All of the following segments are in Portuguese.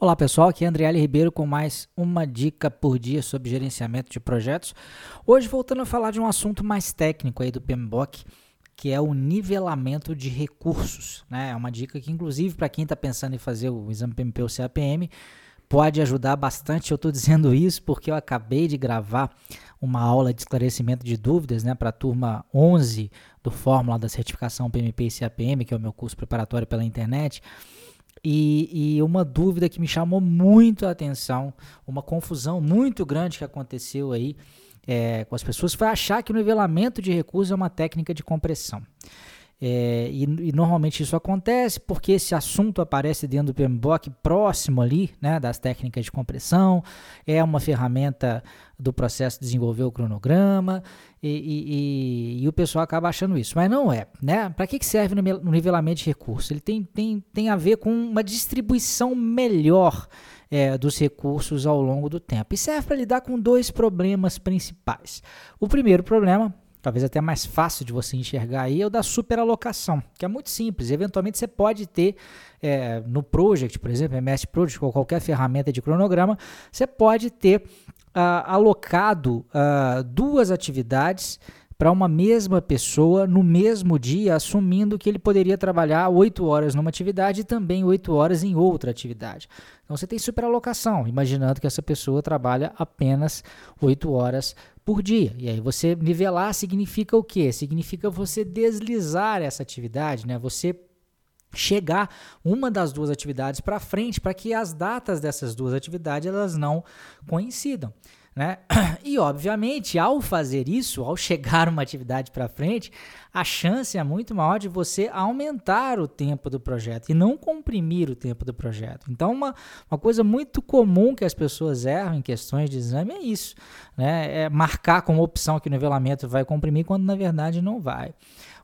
Olá pessoal, aqui é Andriele Ribeiro com mais uma dica por dia sobre gerenciamento de projetos. Hoje voltando a falar de um assunto mais técnico aí do PMBOK, que é o nivelamento de recursos. Né? É uma dica que inclusive para quem está pensando em fazer o exame PMP ou CAPM pode ajudar bastante. Eu estou dizendo isso porque eu acabei de gravar uma aula de esclarecimento de dúvidas né, para a turma 11 do Fórmula da Certificação PMP e CAPM, que é o meu curso preparatório pela internet. E, e, uma dúvida que me chamou muito a atenção, uma confusão muito grande que aconteceu aí é, com as pessoas, foi achar que o nivelamento de recursos é uma técnica de compressão. É, e, e, normalmente isso acontece porque esse assunto aparece dentro do PMBOK próximo ali, né, das técnicas de compressão, é uma ferramenta do processo de desenvolver o cronograma e, e, e o pessoal acaba achando isso, mas não é. Né? Para que, que serve no nivelamento de recursos? Ele tem, tem, tem a ver com uma distribuição melhor é, dos recursos ao longo do tempo e serve para lidar com dois problemas principais. O primeiro problema talvez até mais fácil de você enxergar aí, é o da superalocação, que é muito simples. Eventualmente você pode ter é, no Project, por exemplo, MS Project ou qualquer ferramenta de cronograma, você pode ter uh, alocado uh, duas atividades para uma mesma pessoa no mesmo dia, assumindo que ele poderia trabalhar 8 horas numa atividade e também 8 horas em outra atividade. Então você tem superalocação, imaginando que essa pessoa trabalha apenas 8 horas por dia. E aí você nivelar significa o quê? Significa você deslizar essa atividade, né? Você chegar uma das duas atividades para frente para que as datas dessas duas atividades elas não coincidam. Né? E, obviamente, ao fazer isso, ao chegar uma atividade para frente, a chance é muito maior de você aumentar o tempo do projeto e não comprimir o tempo do projeto. Então, uma, uma coisa muito comum que as pessoas erram em questões de exame é isso: né? é marcar como opção que o nivelamento vai comprimir, quando na verdade não vai.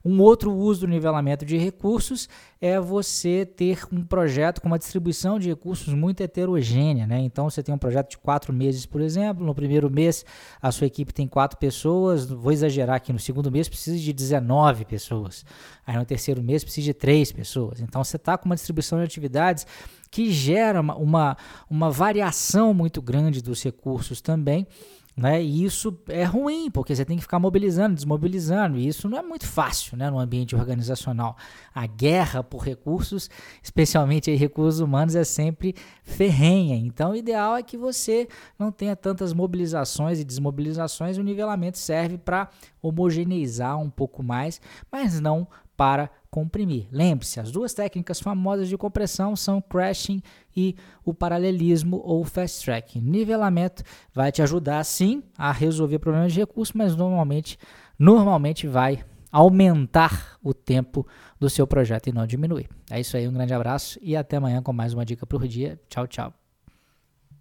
Um outro uso do nivelamento de recursos é você ter um projeto com uma distribuição de recursos muito heterogênea. Né? Então, você tem um projeto de quatro meses, por exemplo. No primeiro mês, a sua equipe tem quatro pessoas. Vou exagerar aqui: no segundo mês, precisa de 19 pessoas. Aí, no terceiro mês, precisa de três pessoas. Então, você está com uma distribuição de atividades que gera uma, uma, uma variação muito grande dos recursos também. Né? E isso é ruim, porque você tem que ficar mobilizando, desmobilizando, e isso não é muito fácil né, no ambiente organizacional. A guerra por recursos, especialmente recursos humanos, é sempre ferrenha. Então, o ideal é que você não tenha tantas mobilizações e desmobilizações. O nivelamento serve para homogeneizar um pouco mais, mas não para comprimir. Lembre-se, as duas técnicas famosas de compressão são crashing e o paralelismo ou fast track. Nivelamento vai te ajudar sim a resolver problemas de recurso, mas normalmente, normalmente vai aumentar o tempo do seu projeto e não diminuir. É isso aí, um grande abraço e até amanhã com mais uma dica por dia. Tchau, tchau.